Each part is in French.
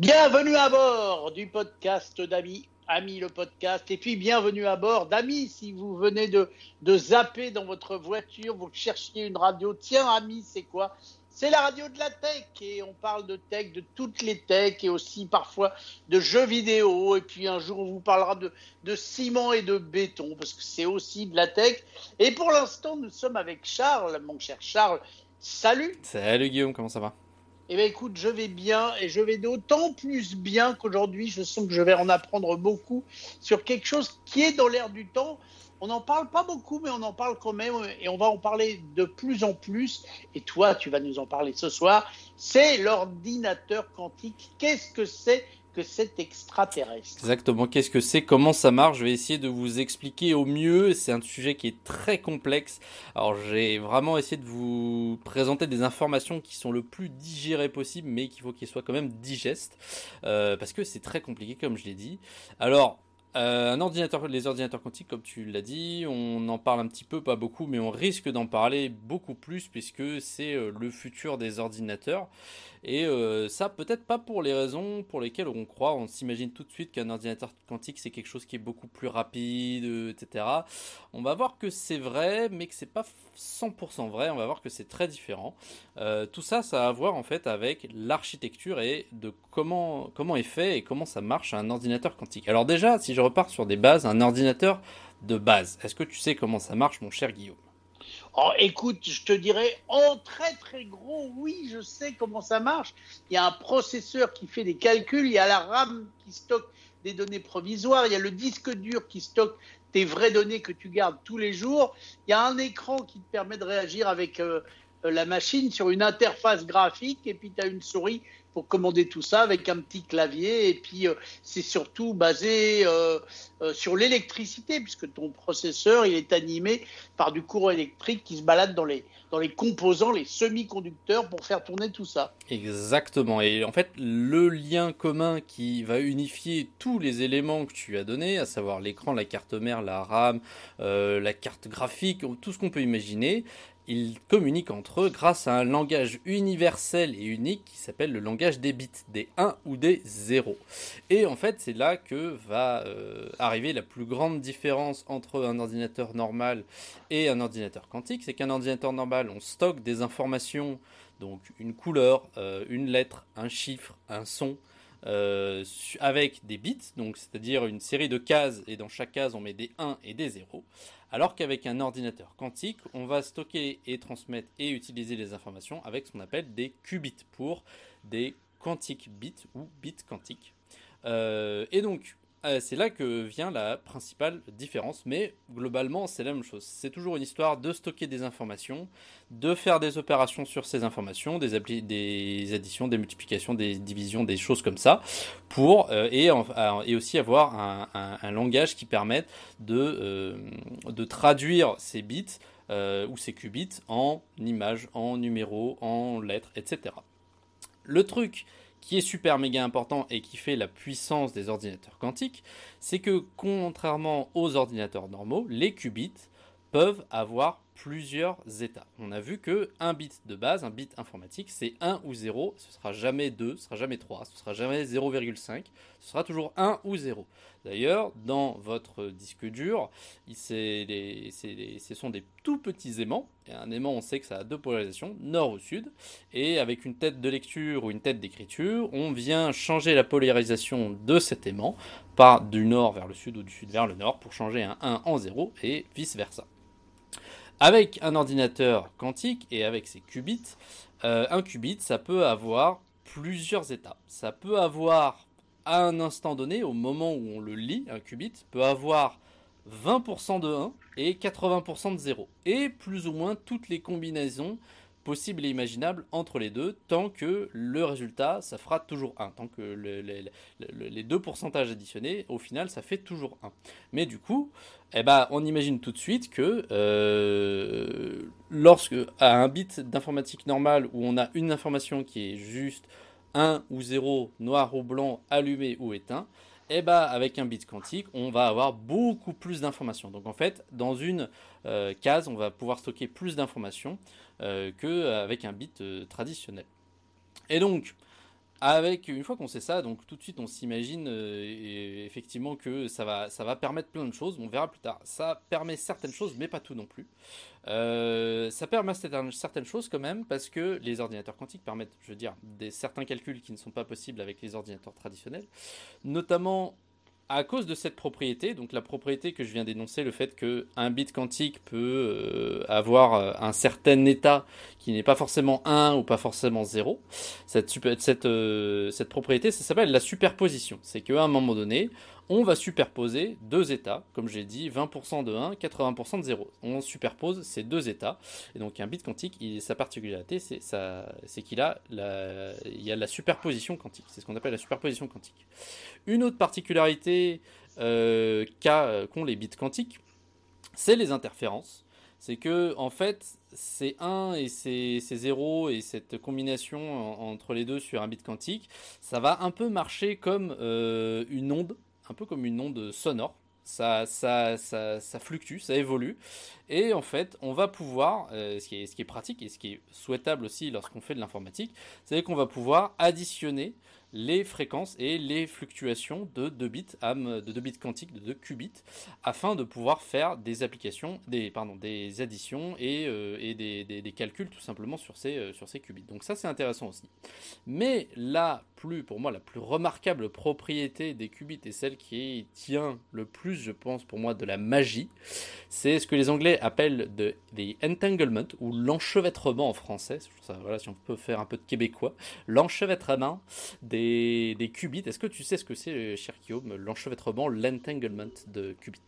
Bienvenue à bord du podcast d'Ami, Ami le podcast, et puis bienvenue à bord d'Ami si vous venez de, de zapper dans votre voiture, vous cherchiez une radio. Tiens, Ami, c'est quoi? C'est la radio de la tech, et on parle de tech, de toutes les techs, et aussi parfois de jeux vidéo, et puis un jour on vous parlera de, de ciment et de béton, parce que c'est aussi de la tech. Et pour l'instant, nous sommes avec Charles, mon cher Charles. Salut Salut Guillaume, comment ça va? Eh bien, écoute, je vais bien et je vais d'autant plus bien qu'aujourd'hui, je sens que je vais en apprendre beaucoup sur quelque chose qui est dans l'air du temps. On n'en parle pas beaucoup, mais on en parle quand même et on va en parler de plus en plus. Et toi, tu vas nous en parler ce soir. C'est l'ordinateur quantique. Qu'est-ce que c'est que cet extraterrestre. Exactement, qu'est-ce que c'est, comment ça marche, je vais essayer de vous expliquer au mieux, c'est un sujet qui est très complexe. Alors j'ai vraiment essayé de vous présenter des informations qui sont le plus digérées possible, mais qu'il faut qu'ils soient quand même digestes, euh, parce que c'est très compliqué comme je l'ai dit. Alors euh, un ordinateur, les ordinateurs quantiques, comme tu l'as dit, on en parle un petit peu, pas beaucoup, mais on risque d'en parler beaucoup plus puisque c'est euh, le futur des ordinateurs. Et euh, ça, peut-être pas pour les raisons pour lesquelles on croit. On s'imagine tout de suite qu'un ordinateur quantique, c'est quelque chose qui est beaucoup plus rapide, etc. On va voir que c'est vrai, mais que c'est pas 100% vrai. On va voir que c'est très différent. tout ça, ça a à voir en fait avec l'architecture et de comment, comment est fait et comment ça marche un ordinateur quantique. Alors déjà, si je repars sur des bases, un ordinateur de base. Est-ce que tu sais comment ça marche, mon cher Guillaume? Oh, écoute, je te dirais en très très gros, oui, je sais comment ça marche. Il y a un processeur qui fait des calculs, il y a la RAM qui stocke des données provisoires, il y a le disque dur qui stocke tes vraies données que tu gardes tous les jours, il y a un écran qui te permet de réagir avec euh, euh, la machine sur une interface graphique, et puis tu as une souris pour commander tout ça avec un petit clavier. Et puis, euh, c'est surtout basé euh, euh, sur l'électricité, puisque ton processeur, il est animé par du courant électrique qui se balade dans les, dans les composants, les semi-conducteurs, pour faire tourner tout ça. Exactement. Et en fait, le lien commun qui va unifier tous les éléments que tu as donnés, à savoir l'écran, la carte mère, la RAM, la carte graphique, tout ce qu'on peut imaginer, ils communiquent entre eux grâce à un langage universel et unique qui s'appelle le langage des bits, des 1 ou des 0. Et en fait, c'est là que va euh, arriver la plus grande différence entre un ordinateur normal et un ordinateur quantique. C'est qu'un ordinateur normal, on stocke des informations, donc une couleur, euh, une lettre, un chiffre, un son, euh, avec des bits, donc c'est-à-dire une série de cases, et dans chaque case on met des 1 et des 0. Alors qu'avec un ordinateur quantique, on va stocker et transmettre et utiliser les informations avec ce qu'on appelle des qubits pour des quantiques bits ou bits quantiques. Euh, et donc, euh, c'est là que vient la principale différence, mais globalement c'est la même chose. C'est toujours une histoire de stocker des informations, de faire des opérations sur ces informations, des, additions, des multiplications, des divisions, des choses comme ça, pour euh, et, aussi avoir un, langage qui permette de, euh, de traduire ces bits ou ces qubits en images, en numéros, en lettres, etc. Le truc qui est super méga important et qui fait la puissance des ordinateurs quantiques, c'est que contrairement aux ordinateurs normaux, les qubits peuvent avoir plusieurs états. On a vu que un bit de base, un bit informatique, c'est 1 ou 0, ce sera jamais 2, ce sera jamais 3, ce sera jamais 0,5, ce sera toujours 1 ou 0. D'ailleurs, dans votre disque dur, ce sont des tout petits aimants. Et un aimant, on sait que ça a deux polarisations, nord ou sud. Et avec une tête de lecture ou une tête d'écriture, on vient changer la polarisation de cet aimant, par du nord vers le sud ou du sud vers le nord, pour changer un 1 en 0 et vice-versa. Avec un ordinateur quantique et avec ses qubits, euh, un qubit, ça peut avoir plusieurs états. Ça peut avoir, à un instant donné, au moment où on le lit, un qubit peut avoir 20% de 1 et 80% de 0. Et plus ou moins toutes les combinaisons possible et imaginable entre les deux, tant que le résultat, ça fera toujours 1. Tant que les deux pourcentages additionnés, au final, ça fait toujours 1. Mais du coup, eh ben, on imagine tout de suite que euh, lorsque, à un bit d'informatique normale où on a une information qui est juste 1 ou 0, noir ou blanc, allumé ou éteint, eh ben, avec un bit quantique, on va avoir beaucoup plus d'informations. Donc en fait, dans une euh, case, on va pouvoir stocker plus d'informations euh, qu'avec un bit traditionnel. Et donc, Avec une fois qu'on sait ça, donc tout de suite on s'imagine euh, effectivement que ça va, ça va permettre plein de choses. On verra plus tard. Ça permet certaines choses, mais pas tout non plus. Euh, ça permet certaines choses quand même parce que les ordinateurs quantiques permettent, je veux dire, des certains calculs qui ne sont pas possibles avec les ordinateurs traditionnels, notamment à cause de cette propriété, donc la propriété que je viens d'énoncer, le fait qu'un bit quantique peut euh, avoir euh, un certain état qui n'est pas forcément 1 ou pas forcément 0, cette, cette, euh, cette propriété, ça s'appelle la superposition. C'est qu'à un moment donné, on va superposer deux états, comme j'ai dit, 20% de 1, 80% de 0. On superpose ces deux états. Et donc un bit quantique, sa particularité, c'est qu'il a la, il y a la superposition quantique. C'est ce qu'on appelle la superposition quantique. Une autre particularité euh, qu'ont les bits quantiques, c'est les interférences. C'est que en fait, ces 1 et ces, 0 et cette combination entre les deux sur un bit quantique, ça va un peu marcher comme euh, une onde un peu comme une onde sonore. Ça, fluctue, ça évolue. Et en fait, on va pouvoir, euh, ce qui est pratique et ce qui est souhaitable aussi lorsqu'on fait de l'informatique, c'est qu'on va pouvoir additionner les fréquences et les fluctuations de 2 bits, de 2 bits quantiques, de 2 qubits, afin de pouvoir faire des applications, des, pardon, des additions et, euh, et des, des, calculs tout simplement sur ces, euh, sur ces qubits. Donc ça c'est intéressant aussi. Mais la plus, pour moi, la plus remarquable propriété des qubits et celle qui tient le plus, je pense, pour moi, de la magie, c'est ce que les Anglais appellent de, the entanglement ou l'enchevêtrement en français. Ça, voilà, si on peut faire un peu de québécois, l'enchevêtrement des des, qubits. Est-ce que tu sais ce que c'est, cher Guillaume, l'enchevêtrement, l'entanglement de qubits?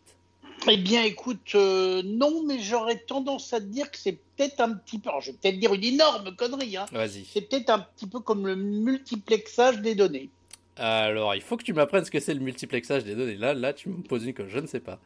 Eh bien, écoute, euh, non, mais j'aurais tendance à te dire que c'est peut-être un petit peu. Alors, je vais peut-être dire une énorme connerie. Hein. Vas-y. C'est peut-être un petit peu comme le multiplexage des données. Alors, il faut que tu m'apprennes ce que c'est le multiplexage des données. Là, là, tu me poses une question, je ne sais pas.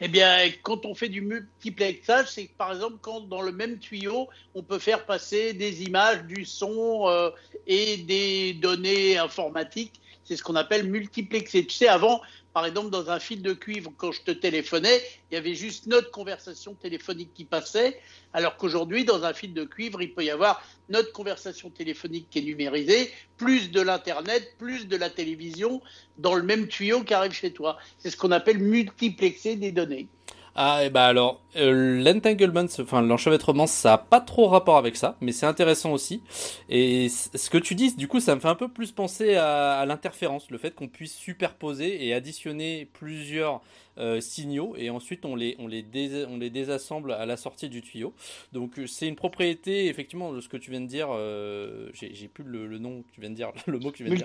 Eh bien, quand on fait du multiplexage, c'est par exemple quand dans le même tuyau, on peut faire passer des images, du son euh, et des données informatiques. C'est ce qu'on appelle multiplexer. Tu sais, avant, par exemple, dans un fil de cuivre, quand je te téléphonais, il y avait juste notre conversation téléphonique qui passait, alors qu'aujourd'hui, dans un fil de cuivre, il peut y avoir notre conversation téléphonique qui est numérisée, plus de l'Internet, plus de la télévision, dans le même tuyau qui arrive chez toi. C'est ce qu'on appelle multiplexer des données. Ah, et bah alors, euh, l'entanglement, enfin l'enchevêtrement, ça n'a pas trop rapport avec ça, mais c'est intéressant aussi. Et ce que tu dis, du coup, ça me fait un peu plus penser à l'interférence, le fait qu'on puisse superposer et additionner plusieurs euh, signaux et ensuite on les, on, les on les désassemble à la sortie du tuyau. Donc euh, c'est une propriété effectivement de ce que tu viens de dire. Euh, j'ai plus le, nom que tu viens de dire, le mot que tu viens de dire.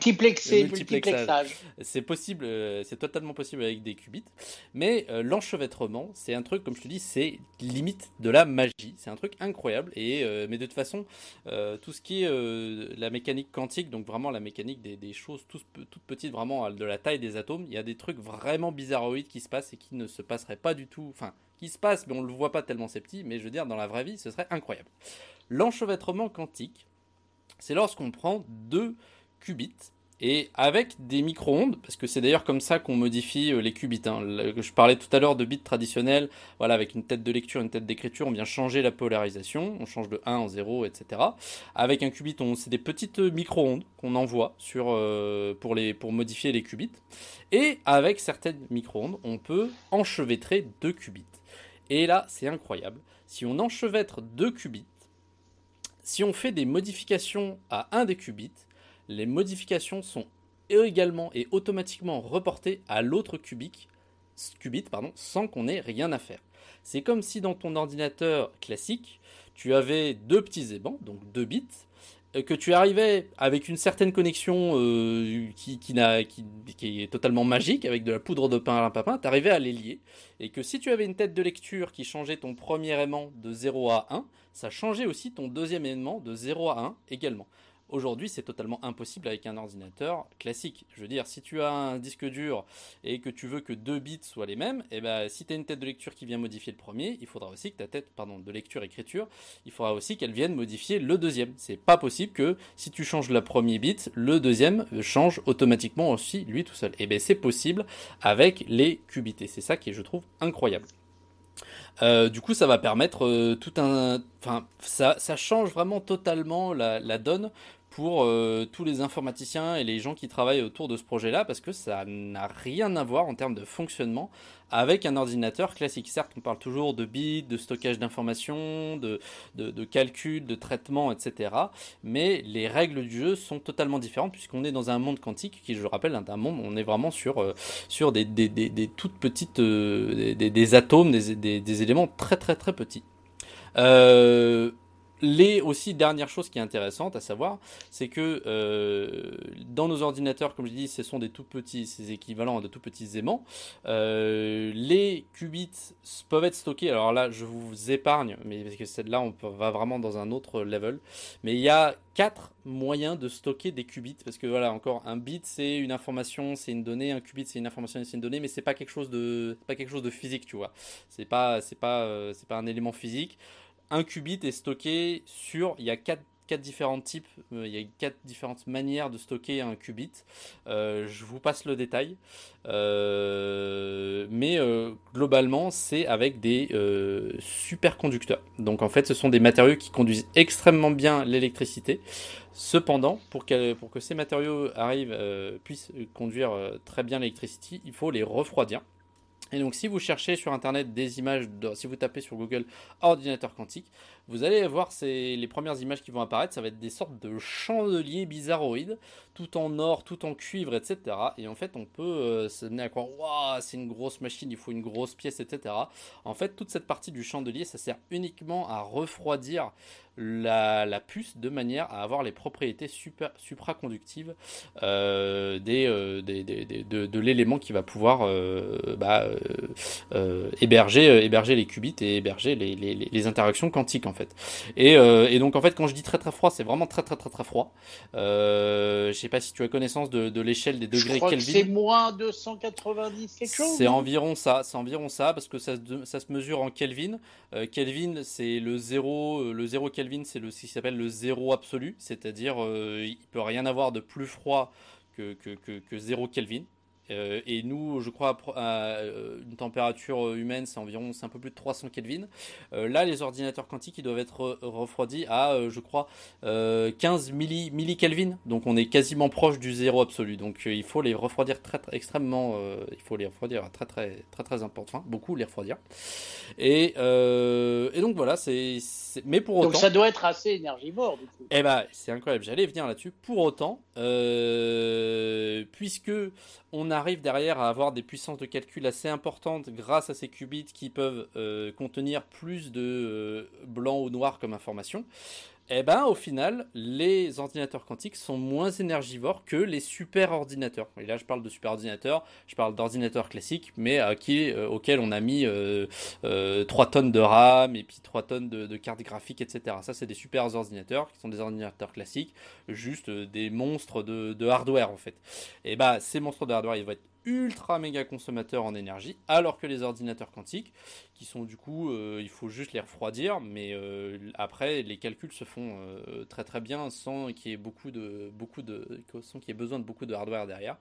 multiplexage. C'est possible, c'est totalement possible avec des qubits. Mais l'enchevêtrement, c'est un truc, comme je te dis, c'est limite de la magie. C'est un truc incroyable. Et mais de toute façon, tout ce qui est la mécanique quantique, donc vraiment la mécanique des, des choses toutes, toutes petites, vraiment de la taille des atomes, il y a des trucs vraiment bizarroïdes qui se passent et qui ne se passerait pas du tout. Enfin, qui se passe, mais on ne le voit pas tellement c'est petit, mais je veux dire, dans la vraie vie, ce serait incroyable. L'enchevêtrement quantique, c'est lorsqu'on prend deux qubits et avec des micro-ondes, parce que c'est d'ailleurs comme ça qu'on modifie euh, les qubits. Hein. Je parlais tout à l'heure de bits traditionnels, voilà, avec une tête de lecture, une tête d'écriture, on vient changer la polarisation, on change de 1 en 0, etc. Avec un qubit, c'est des petites micro-ondes qu'on envoie sur, euh, pour, les, pour modifier les qubits. Et avec certaines micro-ondes, on peut enchevêtrer deux qubits. Et là, c'est incroyable. Si on enchevêtre deux qubits, si on fait des modifications à un des qubits, les modifications sont également et automatiquement reportées à l'autre qubit, sans qu'on ait rien à faire. C'est comme si dans ton ordinateur classique, tu avais deux petits aimants, donc deux bits, euh, que tu arrivais avec une certaine connexion euh, qui, qui, est totalement magique, avec de la poudre de pain à papin, tu arrivais à les lier. Et que si tu avais une tête de lecture qui changeait ton premier aimant de 0 à 1, ça changeait aussi ton deuxième aimant de 0 à 1 également. Aujourd'hui, c'est totalement impossible avec un ordinateur classique. Je veux dire, si tu as un disque dur et que tu veux que deux bits soient les mêmes, et eh ben, si tu as une tête de lecture qui vient modifier le premier, il faudra aussi que ta tête, pardon, de lecture-écriture, il faudra aussi qu'elle vienne modifier le deuxième. C'est pas possible que si tu changes le premier bit, le deuxième change automatiquement aussi lui tout seul. Et eh bien, c'est possible avec les qubits. Et c'est ça qui est, je trouve, incroyable. Euh, du coup, ça va permettre euh, tout un. Enfin, ça, change vraiment totalement la donne pour euh, tous les informaticiens et les gens qui travaillent autour de ce projet-là, parce que ça n'a rien à voir en termes de fonctionnement avec un ordinateur classique. Certes, on parle toujours de bits, de stockage d'informations, de, de, calcul, de traitement, etc. Mais les règles du jeu sont totalement différentes puisqu'on est dans un monde quantique qui, je le rappelle, monde on est vraiment sur, euh, sur des, toutes petites euh, des, atomes, des, éléments très très très petits. Les aussi dernière chose qui est intéressante à savoir, c'est que euh, dans nos ordinateurs, comme je dis, ce sont des tout petits, ces équivalents de tout petits aimants. Euh, les qubits peuvent être stockés. Alors là, je vous épargne, mais parce que celle-là, on va vraiment dans un autre level. Mais il y a quatre moyens de stocker des qubits parce que voilà, encore un bit, c'est une information, c'est une donnée. Un qubit, c'est une information, c'est une donnée, mais c'est pas quelque chose de, pas quelque chose de physique, tu vois. C'est pas, c'est pas, euh, c'est pas un élément physique un qubit est stocké sur, il y a quatre, différents types, euh, il y a quatre différentes manières de stocker un qubit. Euh, je vous passe le détail. Euh, mais globalement, c'est avec des superconducteurs. Donc en fait, ce sont des matériaux qui conduisent extrêmement bien l'électricité. Cependant, pour que, pour que ces matériaux arrivent, puissent conduire très bien l'électricité, il faut les refroidir. Et donc si vous cherchez sur internet des images, si vous tapez sur Google ordinateur quantique, vous allez voir les premières images qui vont apparaître, ça va être des sortes de chandeliers bizarroïdes, tout en or, tout en cuivre, etc. Et en fait on peut euh, se donner à croire, waouh, c'est une grosse machine, il faut une grosse pièce, etc. En fait toute cette partie du chandelier, ça sert uniquement à refroidir la, puce de manière à avoir les propriétés super, supraconductives euh, euh, de, l'élément qui va pouvoir bah, héberger, les qubits et héberger les, interactions quantiques en. Et, donc en fait quand je dis très très froid, c'est vraiment très très très très froid. je sais pas si tu as connaissance de, l'échelle des degrés Kelvin. C'est moins 290 quelque chose. C'est environ ça, c'est environ ça parce que ça, ça se mesure en Kelvin. Kelvin c'est le 0 le 0 Kelvin c'est ce qui s'appelle le zéro absolu, c'est-à-dire euh, il peut rien avoir de plus froid que, que, que, que 0 Kelvin. Euh, et nous, je crois, à, euh, une température humaine, c'est environ, c'est un peu plus de 300 Kelvin. Euh, là, les ordinateurs quantiques, ils doivent être refroidis à, je crois, 15 milli, Kelvin. Donc, on est quasiment proche du zéro absolu. Donc, il faut les refroidir très, extrêmement, il faut les refroidir très, très, très, très important, beaucoup les refroidir. Et, et donc voilà, c'est, mais pour autant. Donc, ça doit être assez énergivore. Du coup. Eh ben, c'est incroyable. J'allais venir là-dessus. Pour autant, puisque on arrive derrière à avoir des puissances de calcul assez importantes grâce à ces qubits qui peuvent euh, contenir plus de euh, blanc ou noir comme information eh ben, au final, les ordinateurs quantiques sont moins énergivores que les super ordinateurs. Et là, je parle de super ordinateurs, je parle d'ordinateurs classiques, mais qui, euh, auxquels on a mis euh, 3 euh, tonnes de RAM et puis 3 tonnes de, cartes graphiques, etc. Ça, c'est des super ordinateurs qui sont des ordinateurs classiques, juste euh, des monstres de, hardware, en fait. Et ben, ces monstres de hardware, ils vont être ultra méga consommateurs en énergie, alors que les ordinateurs quantiques, qui sont du coup, euh, il faut juste les refroidir, mais euh, après les calculs se font euh, très très bien sans qu'il y ait beaucoup de beaucoup de sans qu'il y ait besoin de beaucoup de hardware derrière,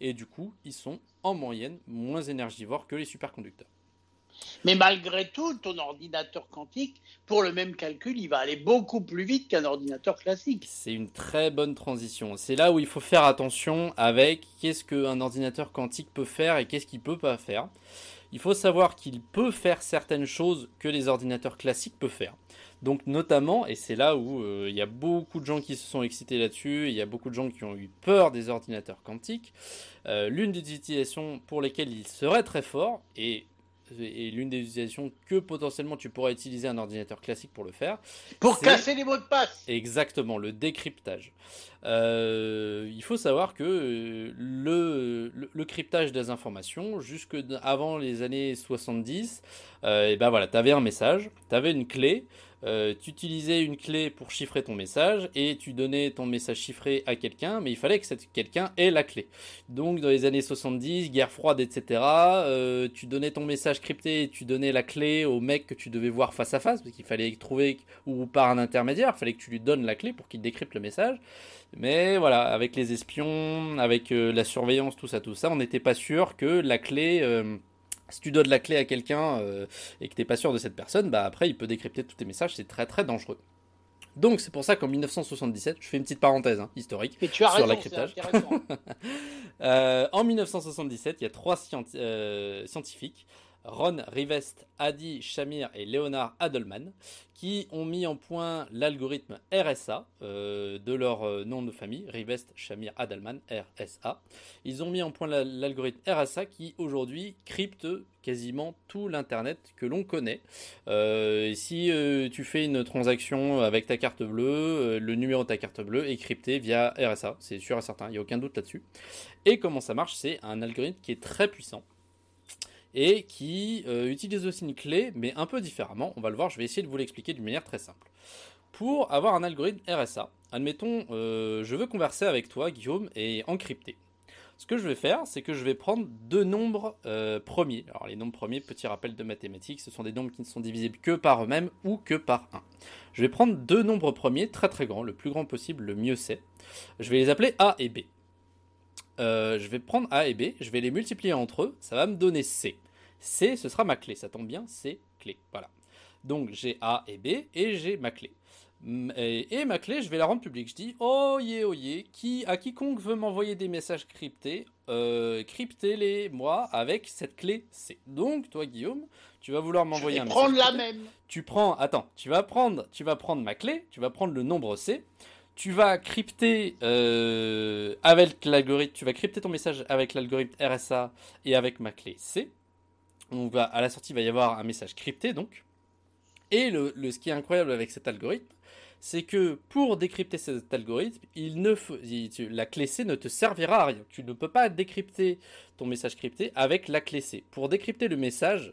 et du coup ils sont en moyenne moins énergivores que les superconducteurs. Mais malgré tout, ton ordinateur quantique, pour le même calcul, il va aller beaucoup plus vite qu'un ordinateur classique. C'est une très bonne transition. C'est là où il faut faire attention avec qu'est-ce qu'un ordinateur quantique peut faire et qu'est-ce qu'il peut pas faire. Il faut savoir qu'il peut faire certaines choses que les ordinateurs classiques peuvent faire. Donc notamment, et c'est là où euh, il y a beaucoup de gens qui se sont excités là-dessus, il y a beaucoup de gens qui ont eu peur des ordinateurs quantiques, euh, l'une des utilisations pour lesquelles il serait très fort, et et l'une des utilisations que potentiellement tu pourrais utiliser un ordinateur classique pour le faire. Pour casser les mots de passe Exactement, le décryptage. Euh, il faut savoir que euh, le, le, cryptage des informations, jusque avant les années 70, euh, et ben voilà, tu avais un message, tu avais une clé, euh, tu utilisais une clé pour chiffrer ton message et tu donnais ton message chiffré à quelqu'un, mais il fallait que cet quelqu'un ait la clé. Donc dans les années 70, guerre froide, etc., euh, tu donnais ton message crypté et tu donnais la clé au mec que tu devais voir face à face, parce qu'il fallait trouver, ou par un intermédiaire, il fallait que tu lui donnes la clé pour qu'il décrypte le message. Mais voilà, avec les espions, avec euh, la surveillance, tout ça, tout ça, on n'était pas sûr que la clé si tu donnes la clé à quelqu'un euh, et que tu n'es pas sûr de cette personne, bah après il peut décrypter tous tes messages, c'est très très dangereux. Donc c'est pour ça qu'en 1977, je fais une petite parenthèse hein, historique sur la cryptage. en 1977, il y a trois scientifiques Ron Rivest, Adi Shamir et Leonard Adelman, qui ont mis en point l'algorithme RSA euh, de leur euh, nom de famille, Rivest, Shamir, Adelman, RSA. Ils ont mis en point l'algorithme RSA qui aujourd'hui crypte quasiment tout l'Internet que l'on connaît. Euh, si tu fais une transaction avec ta carte bleue, le numéro de ta carte bleue est crypté via RSA, c'est sûr et certain, il n'y a aucun doute là-dessus. Et comment ça marche C'est un algorithme qui est très puissant et qui euh, utilise aussi une clé, mais un peu différemment. On va le voir, je vais essayer de vous l'expliquer d'une manière très simple. Pour avoir un algorithme RSA, admettons, euh, je veux converser avec toi, Guillaume, et encrypter. Ce que je vais faire, c'est que je vais prendre deux nombres euh, premiers. Alors les nombres premiers, petit rappel de mathématiques, ce sont des nombres qui ne sont divisibles que par eux-mêmes ou que par 1. Je vais prendre deux nombres premiers très très grands, le plus grand possible, le mieux c'est. Je vais les appeler A et B. Euh, je vais prendre A et B, je vais les multiplier entre eux, ça va me donner C. C, ce sera ma clé, ça tombe bien, c'est clé. Voilà. Donc j'ai A et B et j'ai ma clé. Et, ma clé, je vais la rendre publique. Je dis, oh yeah, oh yeah, qui, à quiconque veut m'envoyer des messages cryptés, euh, cryptez-les moi avec cette clé C. Donc, toi, Guillaume, tu vas vouloir m'envoyer un message. prendre la même. Tu prends, attends, tu vas prendre, tu vas prendre ma clé, tu vas prendre le nombre C, tu vas crypter euh, avec l'algorithme, tu vas crypter ton message avec l'algorithme RSA et avec ma clé C. On à la sortie, il va y avoir un message crypté donc. Et le, ce qui est incroyable avec cet algorithme, c'est que pour décrypter cet algorithme, il ne la clé C ne te servira à rien. Tu ne peux pas décrypter ton message crypté avec la clé C. Pour décrypter le message,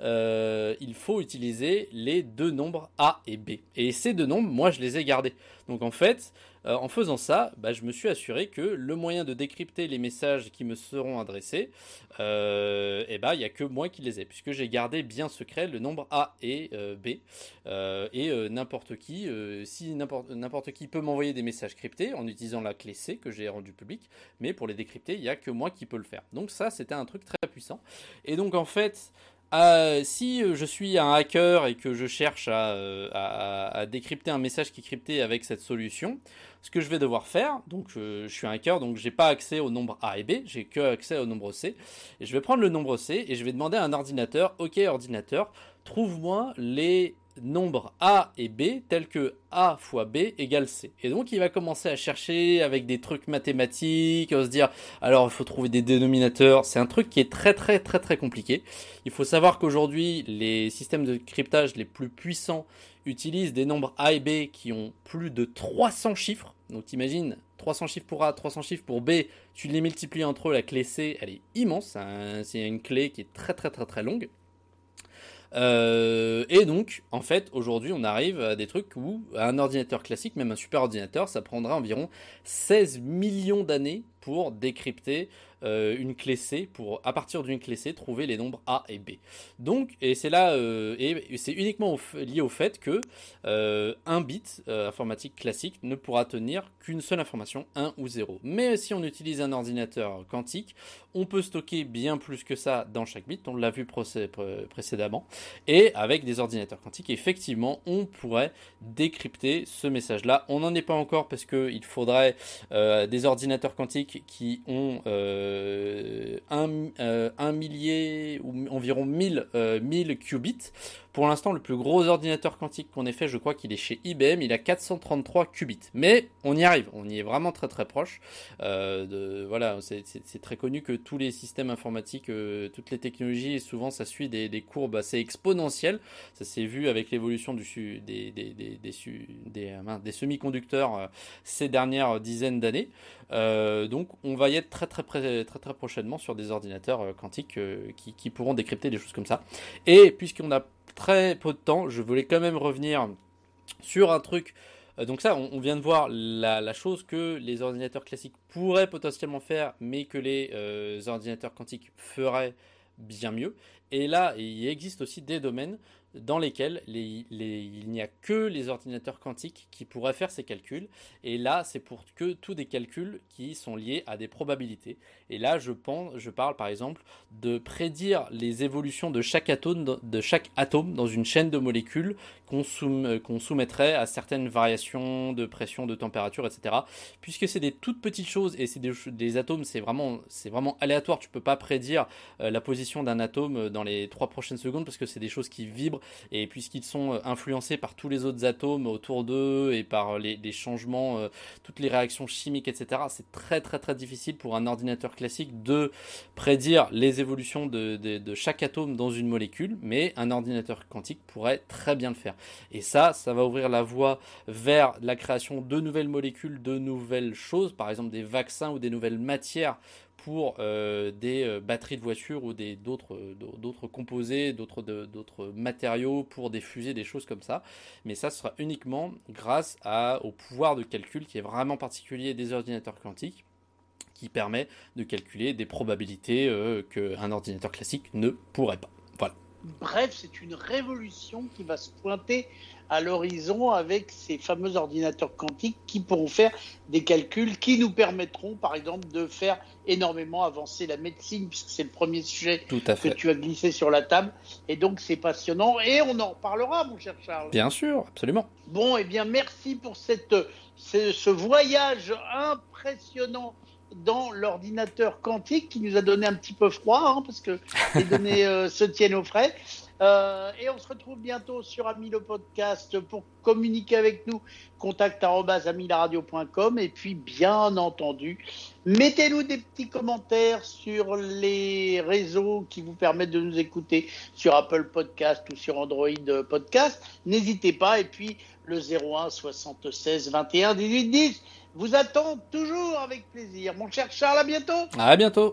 euh, il faut utiliser les deux nombres A et B. Et ces deux nombres, moi, je les ai gardés. Donc en fait, euh, en faisant ça, bah, je me suis assuré que le moyen de décrypter les messages qui me seront adressés, euh, eh ben, il n'y a que moi qui les ai, puisque j'ai gardé bien secret le nombre A et B. et n'importe qui, si n'importe qui peut m'envoyer des messages cryptés en utilisant la clé C que j'ai rendue publique, mais pour les décrypter, il n'y a que moi qui peux le faire. Donc ça, c'était un truc très puissant. Et donc en fait, euh, si euh, je suis un hacker et que je cherche euh, à, décrypter un message qui est crypté avec cette solution, ce que je vais devoir faire, donc je, suis un hacker, donc j'ai pas accès au nombre A et B, j'ai que accès au nombre C, et je vais prendre le nombre C et je vais demander à un ordinateur, ok ordinateur, trouve-moi les nombres A et B tels que A fois B égale C. Et donc il va commencer à chercher avec des trucs mathématiques, à se dire alors il faut trouver des dénominateurs, c'est un truc qui est très très très très compliqué. Il faut savoir qu'aujourd'hui les systèmes de cryptage les plus puissants utilisent des nombres A et B qui ont plus de 300 chiffres. Donc t'imagines 300 chiffres pour A, 300 chiffres pour B, tu les multiplies entre eux, la clé C, elle est immense, c'est une clé qui est très très très très longue. Euh, et donc, en fait, aujourd'hui, on arrive à des trucs où un ordinateur classique, même un super ordinateur, ça prendra environ 16 millions d'années pour décrypter euh, une clé C pour, à partir d'une clé C, trouver les nombres A et B. Donc, et c'est là, euh, et c'est uniquement lié au fait que euh, un bit informatique classique ne pourra tenir qu'une seule information, 1 ou 0. Mais si on utilise un ordinateur quantique, on peut stocker bien plus que ça dans chaque bit, on l'a vu précédemment. Et avec des ordinateurs quantiques, effectivement, on pourrait décrypter ce message-là. On n'en est pas encore parce qu'il faudrait des ordinateurs quantiques qui ont euh, un, euh, un, millier ou environ 1000, 1000 euh, qubits pour l'instant, le plus gros ordinateur quantique qu'on ait fait, je crois qu'il est chez IBM, il a 433 qubits. Mais on y arrive, on y est vraiment très très proche. Euh, voilà, c'est très connu que tous les systèmes informatiques, euh, toutes les technologies, souvent ça suit des, courbes assez exponentielles. Ça s'est vu avec l'évolution des, des, semi-conducteurs ces dernières dizaines d'années. donc on va y être très très, très très très prochainement sur des ordinateurs quantiques qui, qui pourront décrypter des choses comme ça. Et puisqu'on a très peu de temps, je voulais quand même revenir sur un truc. Euh, donc ça, on, vient de voir la, chose que les ordinateurs classiques pourraient potentiellement faire, mais que les euh, ordinateurs quantiques feraient bien mieux. Et là, il existe aussi des domaines dans lesquels il n'y a que les ordinateurs quantiques qui pourraient faire ces calculs. Et là, c'est pour que tous des calculs qui sont liés à des probabilités. Et là, je, pense, je parle par exemple de prédire les évolutions de chaque atome, de chaque atome dans une chaîne de molécules qu'on soumettrait à certaines variations de pression, de température, etc. Puisque c'est des toutes petites choses et c'est des, atomes, c'est vraiment, vraiment aléatoire. Tu peux pas prédire euh, la position d'un atome dans les trois prochaines secondes parce que c'est des choses qui vibrent et puisqu'ils sont euh, influencés par tous les autres atomes autour d'eux et par les, changements, euh, toutes les réactions chimiques, etc., c'est très très très difficile pour un ordinateur classique de prédire les évolutions de, chaque atome dans une molécule, mais un ordinateur quantique pourrait très bien le faire. Et ça, ça va ouvrir la voie vers la création de nouvelles molécules, de nouvelles choses, par exemple des vaccins ou des nouvelles matières pour euh, des euh, batteries de voitures ou des d'autres euh, d'autres composés, d'autres d'autres matériaux pour des fusées, des choses comme ça. Mais ça sera uniquement grâce au pouvoir de calcul qui est vraiment particulier des ordinateurs quantiques qui permet de calculer des probabilités qu'un ordinateur classique ne pourrait pas. Voilà. Bref, c'est une révolution qui va se pointer à l'horizon avec ces fameux ordinateurs quantiques qui pourront faire des calculs qui nous permettront, par exemple, de faire énormément avancer la médecine, puisque c'est le premier sujet que tu as glissé sur la table. Et donc, c'est passionnant. Et on en reparlera, mon cher Charles. Bien sûr, absolument. Bon, et eh bien, merci pour cette, ce, voyage impressionnant dans l'ordinateur quantique qui nous a donné un petit peu froid, hein, parce que les données euh, se tiennent au frais. Euh, et on se retrouve bientôt sur Amilo Podcast pour communiquer avec nous. Contact amilaradio.com et puis bien entendu, mettez-nous des petits commentaires sur les réseaux qui vous permettent de nous écouter sur Apple Podcast ou sur Android Podcast. N'hésitez pas et puis le 01 76 21 18 10 vous attend toujours avec plaisir. Mon cher Charles, à bientôt. À bientôt.